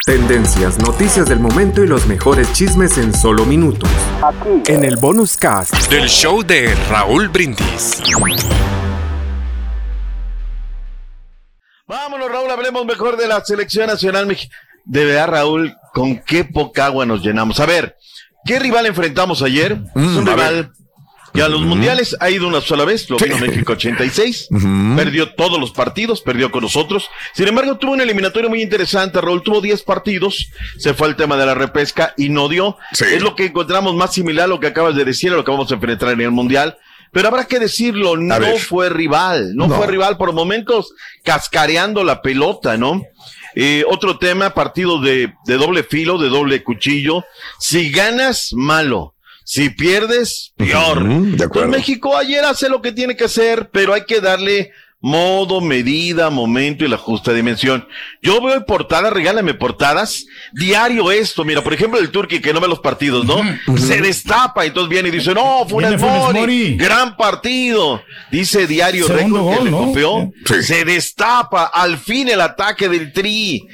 Tendencias, noticias del momento y los mejores chismes en solo minutos. En el bonus cast del show de Raúl Brindis. Vámonos, Raúl, hablemos mejor de la selección nacional mexicana. De verdad, Raúl, con qué poca agua nos llenamos. A ver, ¿qué rival enfrentamos ayer? es un rival y a los mundiales ha ido una sola vez, lo vino México 86, perdió todos los partidos, perdió con nosotros. Sin embargo, tuvo un eliminatorio muy interesante, Raúl, tuvo 10 partidos, se fue al tema de la repesca y no dio. Es lo que encontramos más similar a lo que acabas de decir, a lo que vamos a enfrentar en el mundial. Pero habrá que decirlo, no fue rival, no, fue rival por momentos cascareando la pelota, ¿no? Eh, otro tema, partido de, de doble filo, de doble cuchillo. Si ganas, malo. Si pierdes, peor. México ayer hace lo que tiene que hacer, pero hay que darle modo, medida, momento y la justa dimensión. Yo veo portadas, regálame portadas, diario esto, mira, por ejemplo el Turqui que no ve los partidos, ¿no? Se destapa, y entonces viene y dice, no, fue un gran partido. Dice diario récord que le copió. Se destapa, al fin el ataque del Tri.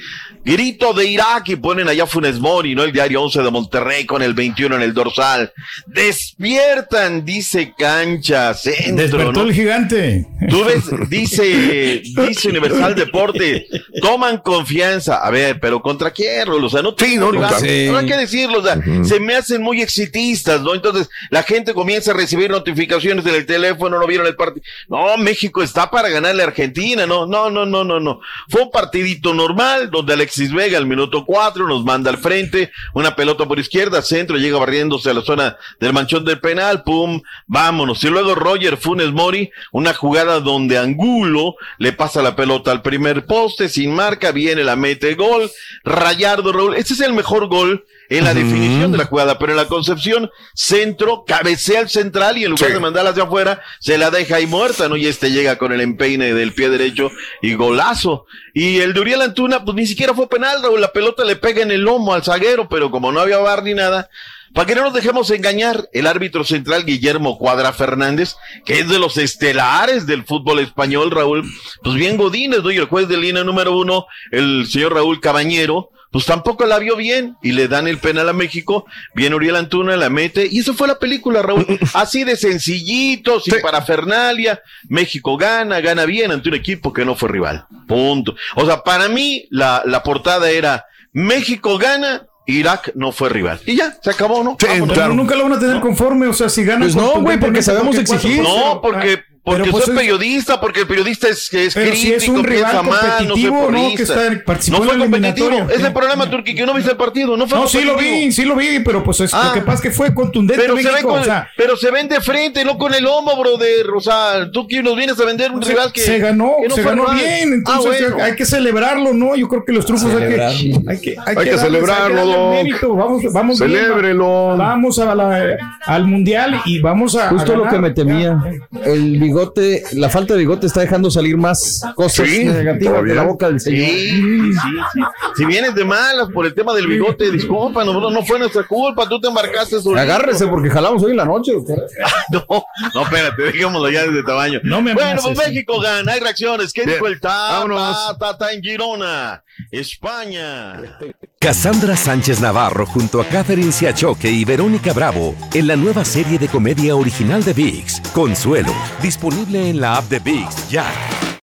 Grito de Irak y ponen allá Funes Mori, ¿no? El diario 11 de Monterrey con el 21 en el dorsal. Despiertan, dice Cancha, centro, Despertó el gigante. Tú ves, dice, dice Universal Deporte, toman confianza. A ver, pero ¿contra quién, O sea, no, sí, no, no, hay que decirlo, o sea, se me hacen muy exitistas, ¿no? Entonces, la gente comienza a recibir notificaciones en el teléfono, no vieron el partido. No, México está para ganarle a Argentina, no, no, no, no, no, no. Fue un partidito normal, donde Alex Alexis Vega al minuto cuatro nos manda al frente, una pelota por izquierda, centro, llega barriéndose a la zona del manchón del penal, pum, vámonos. Y luego Roger Funes Mori, una jugada donde Angulo le pasa la pelota al primer poste, sin marca, viene la mete gol, Rayardo Raúl, este es el mejor gol en la definición de la jugada, pero en la concepción, centro, cabecea al central y en lugar de mandarla hacia afuera, se la deja ahí muerta, ¿no? Y este llega con el empeine del pie derecho y golazo. Y el de Uriel Antuna, pues ni siquiera fue penal, Raúl, la pelota le pega en el lomo al zaguero, pero como no había bar ni nada, para que no nos dejemos engañar, el árbitro central Guillermo Cuadra Fernández, que es de los estelares del fútbol español, Raúl, pues bien Godínez, ¿no? Y el juez de línea número uno, el señor Raúl Cabañero, pues tampoco la vio bien y le dan el penal a México, viene Uriel Antuna, la mete y eso fue la película, Raúl, así de sencillito, sin parafernalia, México gana, gana bien ante un equipo que no fue rival, punto. O sea, para mí la, la portada era México gana, Irak no fue rival. Y ya, se acabó, ¿no? Pero nunca lo van a tener conforme, o sea, si ganan. Pues no, güey, porque sabemos exigir. No, porque porque pues soy periodista, porque el periodista es, es crítico, si es un rival competitivo, no, que está no fue competitivo. Es el problema, Turki, que no viste el partido. No, fue no sí lo vi, sí lo vi, pero pues es, lo ah. que pasa es que fue contundente pero México, se, o sea, pero se ven de frente, no con el hombro, brother. O sea, tú que nos vienes a vender un rival que. Se ganó, se ganó bien. Entonces ah, hay que celebrarlo, ¿no? Yo creo que los trufos hay que, hay que, hay que, celebrarlo, Vamos, vamos Celébrelo. Vamos a al mundial y vamos a. Justo lo que me temía. El bigote, la falta de bigote está dejando salir más cosas negativas de la boca del señor. Sí, sí, sí. Si vienes de malas por el tema del bigote, disculpa, no, no fue nuestra culpa, tú te embarcaste solito. Agárrese porque jalamos hoy en la noche, doctor. no, no, espérate, dejémoslo ya desde tamaño. No me bueno, pues México gana, hay reacciones. ¿Qué dijo el Tata? Tata en Girona, España. Cassandra Sánchez Navarro junto a Catherine Siachoque y Verónica Bravo en la nueva serie de comedia original de VIX, Consuelo, disponible en la app de VIX ya.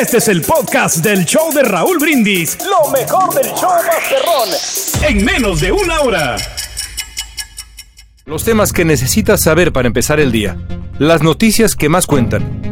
Este es el podcast del show de Raúl Brindis. Lo mejor del show Masterrón. En menos de una hora. Los temas que necesitas saber para empezar el día. Las noticias que más cuentan.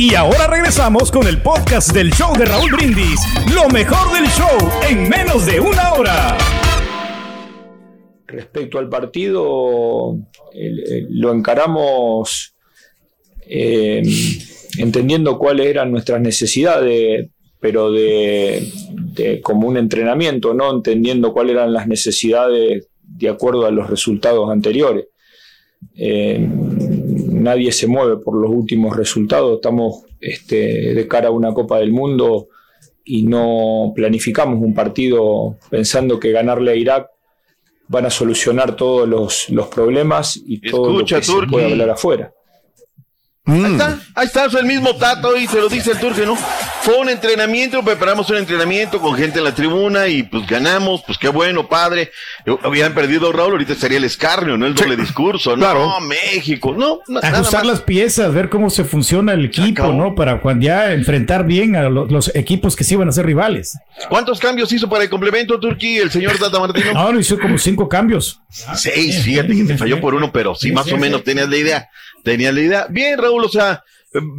Y ahora regresamos con el podcast del show de Raúl Brindis. Lo mejor del show en menos de una hora. Respecto al partido, lo encaramos eh, entendiendo cuáles eran nuestras necesidades, pero de, como un entrenamiento, no entendiendo cuáles eran las necesidades de acuerdo a los resultados anteriores. Eh, nadie se mueve por los últimos resultados, estamos este, de cara a una Copa del Mundo y no planificamos un partido pensando que ganarle a Irak van a solucionar todos los, problemas y todo lo que se puede hablar afuera. Ahí está, ahí está, es el mismo Tato y se lo dice el turque, ¿no? Fue un entrenamiento, preparamos un entrenamiento con gente en la tribuna y pues ganamos, pues qué bueno, padre. Habían perdido Raúl, ahorita sería el escarnio, ¿no? El doble discurso, ¿no? Claro. México, no. Ajustar las piezas, ver cómo se funciona el equipo, ¿no? Para cuando ya enfrentar bien a los, equipos que sí van a ser rivales. ¿Cuántos cambios hizo para el complemento, Turquí, el señor Tata Martino? No, hizo como cinco cambios. Seis, fíjate que te falló por uno, pero sí, más o menos tenías la idea. Tenías la idea. Bien, Raúl, o sea,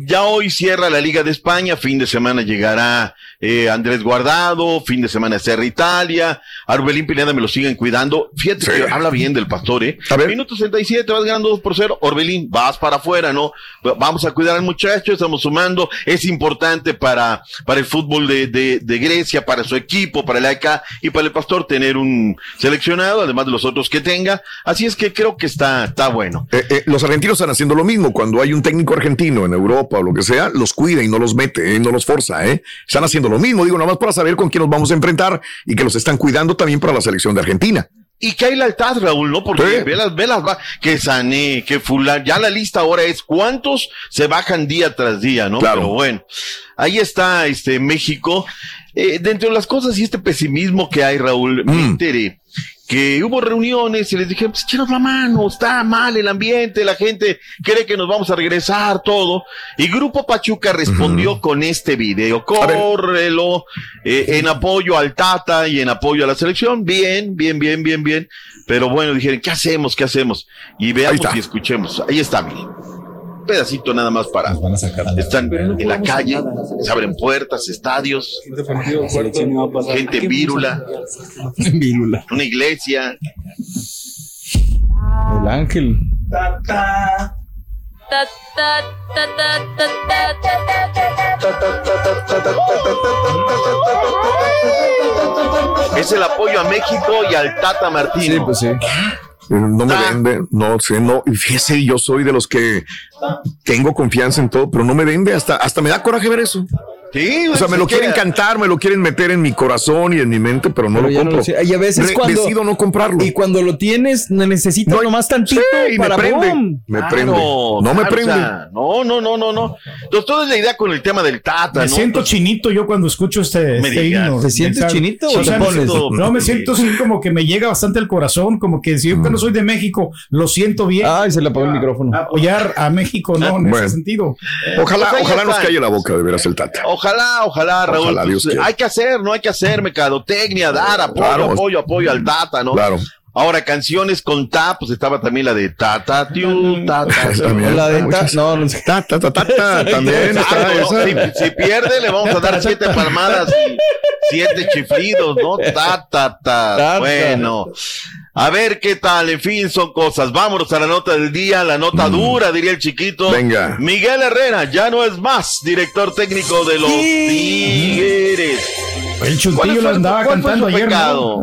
ya hoy cierra la Liga de España, fin de semana llegará eh, Andrés Guardado, fin de semana Serra Italia, Arbelín Pineda me lo siguen cuidando. Fíjate que habla bien del pastor, ¿eh? Minuto 67, vas ganando 2 por 0. Orbelín, vas para afuera, ¿no? Vamos a cuidar al muchacho, estamos sumando. Es importante para, para el fútbol de, de, de Grecia, para su equipo, para el AECA y para el pastor tener un seleccionado, además de los otros que tenga. Así es que creo que está, está bueno. Eh, eh, los argentinos están haciendo lo mismo. Cuando hay un técnico argentino en Europa o lo que sea, los cuida y no los mete, ¿eh? no los forza, ¿eh? Están haciendo lo mismo, digo, nada más para saber con quién nos vamos a enfrentar y que los están cuidando también para la selección de Argentina. Y que hay lealtad, Raúl, ¿no? Porque ve las, ve las, que Sané, que Fulán, ya la lista ahora es cuántos se bajan día tras día, ¿no? Claro. Pero bueno, ahí está este México. Eh, dentro de las cosas y este pesimismo que hay, Raúl, me mm. enteré que hubo reuniones y les dije, pues la mano, está mal el ambiente, la gente cree que nos vamos a regresar, todo. Y Grupo Pachuca respondió con este video, córrelo, eh, en apoyo al Tata y en apoyo a la selección, bien, bien, bien, bien, bien. Pero bueno, dijeron, ¿qué hacemos? ¿Qué hacemos? Y veamos y escuchemos. Ahí está, miren pedacito nada más para. Están en la calle, se abren puertas, estadios, gente vírula, una iglesia. El ángel. Es el apoyo a México y al Tata Martino. Sí, pues sí. No me vende, no sé, no. Y fíjese, yo soy de los que tengo confianza en todo, pero no me vende, hasta, hasta me da coraje ver eso. Sí, o sea, me lo quieren cantar, me lo quieren meter en mi corazón y en mi mente, pero no lo compro. y a veces cuando decido no comprarlo. Y cuando lo tienes, necesitas no, nomás tantito sí, para me prende. Me prende. No me prende. no, no, no, no, no. Doctor, es la idea con el tema del Tata. Me siento chinito yo cuando escucho este, este himno. ¿Te sientes chinito o te pones? no, me siento así como que me llega bastante el corazón, como que si yo que no soy de México, lo siento bien. Ay, se le apagó el micrófono. Apoyar a México, no, en ese sentido. Ojalá, pues ojalá nos calle la boca de veras el Tata. Ojalá, ojalá Raúl. Pues, hay que hacer, no hay que hacer mercadotecnia, dar apoyo, apoyo, apoyo al Tata, ¿no? Claro. Ahora, canciones con ta, pues estaba también la de ta, ta, tiu, ta, ta. La de ta, no, no ta, ta, ta, ta, también. Si, si, pierde, le vamos a dar siete palmadas y siete chiflidos, ¿no? Ta, ta, ta. Bueno. A ver qué tal, en fin, son cosas. Vámonos a la nota del día, la nota mm. dura, diría el chiquito. Venga. Miguel Herrera ya no es más director técnico de los Tigres. El chuntillo lo andaba cantando ayer. Pecado?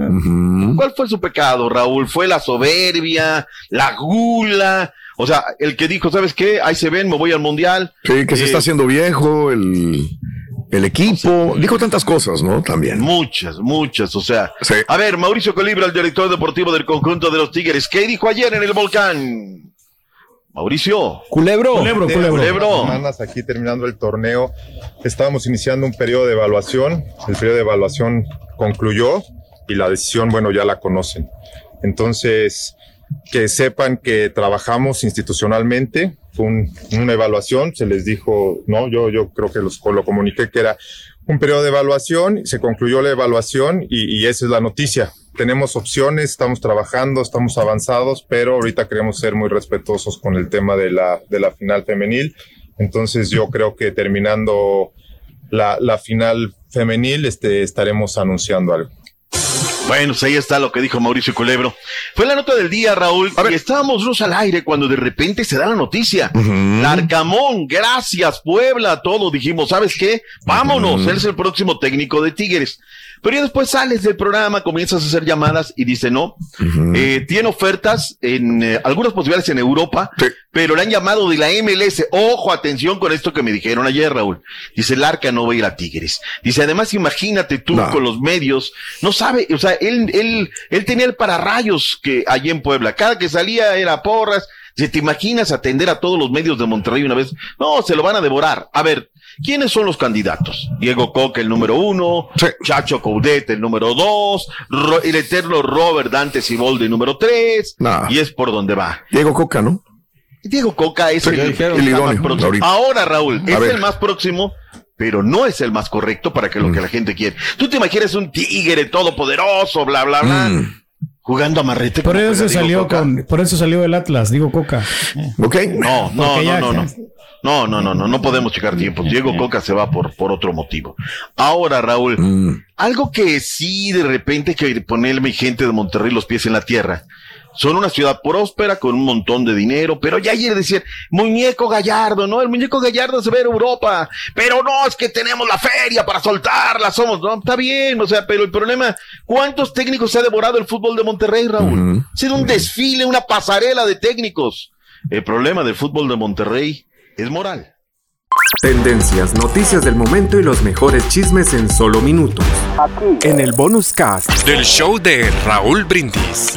¿Cuál fue su pecado, Raúl? ¿Fue la soberbia, la gula? O sea, el que dijo, ¿sabes qué? Ahí se ven, me voy al mundial. Sí, que se está eh, haciendo viejo, el el equipo, dijo tantas cosas, ¿no? También. Muchas, muchas, o sea. A ver, Mauricio Colibra, el director deportivo del conjunto de los Tigres, ¿qué dijo ayer en el volcán? Mauricio. Culebro. Culebro, culebro. culebro. Semanas aquí terminando el torneo. Estábamos iniciando un periodo de evaluación. El periodo de evaluación concluyó y la decisión, bueno, ya la conocen. Entonces, que sepan que trabajamos institucionalmente, fue una evaluación, se les dijo, no, yo, yo creo que los, lo comuniqué que era un periodo de evaluación, se concluyó la evaluación y, y, esa es la noticia. Tenemos opciones, estamos trabajando, estamos avanzados, pero ahorita queremos ser muy respetuosos con el tema de la, de la final femenil. Entonces yo creo que terminando la, la final femenil este, estaremos anunciando algo. Bueno, pues ahí está lo que dijo Mauricio Culebro. Fue la nota del día, Raúl, y estábamos luz al aire cuando de repente se da la noticia. Larcamón, gracias, Puebla, todo. Dijimos, ¿sabes qué? Vámonos, él es el próximo técnico de Tigres. Pero ya después sales del programa, comienzas a hacer llamadas y dice, no, eh, tiene ofertas en eh, algunas posibilidades en Europa, pero le han llamado de la MLS. Ojo, atención con esto que me dijeron ayer, Raúl. Dice, el Arca no va a ir a Tigres. Dice, además, imagínate tú con los medios, no sabe, o sea, él, él, él tenía el pararrayos que allí en Puebla. Cada que salía era porras. Si te imaginas atender a todos los medios de Monterrey una vez, no, se lo van a devorar. A ver, ¿Quiénes son los candidatos? Diego Coca, el número uno, Chacho Coudet, el número dos, el eterno Robert Dante Siboldi, número tres, y es por donde va. Diego Coca, ¿no? Diego Coca es el, más próximo. Ahora, Raúl, es el más próximo, pero no es el más correcto para que lo que mm. la gente quiere. Tú te imaginas un tigre todopoderoso, bla, bla, bla. Mm. Jugando a marrete. Por eso salió con, por eso salió el Atlas, digo Coca. Ok. No, no, no, no, no. No, no, no, no, no podemos checar tiempo. Diego Coca se va por, por otro motivo. Ahora, Raúl, mm. algo que sí de repente que ponerme gente de Monterrey los pies en la tierra. Son una ciudad próspera con un montón de dinero, pero ya ayer decir, muñeco Gallardo, ¿no? El muñeco Gallardo se ve en Europa, pero no, es que tenemos la feria para soltarla, somos, no, está bien, o sea, pero el problema, ¿cuántos técnicos se ha devorado el fútbol de Monterrey, Raúl? Ha sido un desfile, una pasarela de técnicos. El problema del fútbol de Monterrey es moral. Tendencias, noticias del momento y los mejores chismes en solo minutos. Aquí. En el bonus cast del show de Raúl Brindis.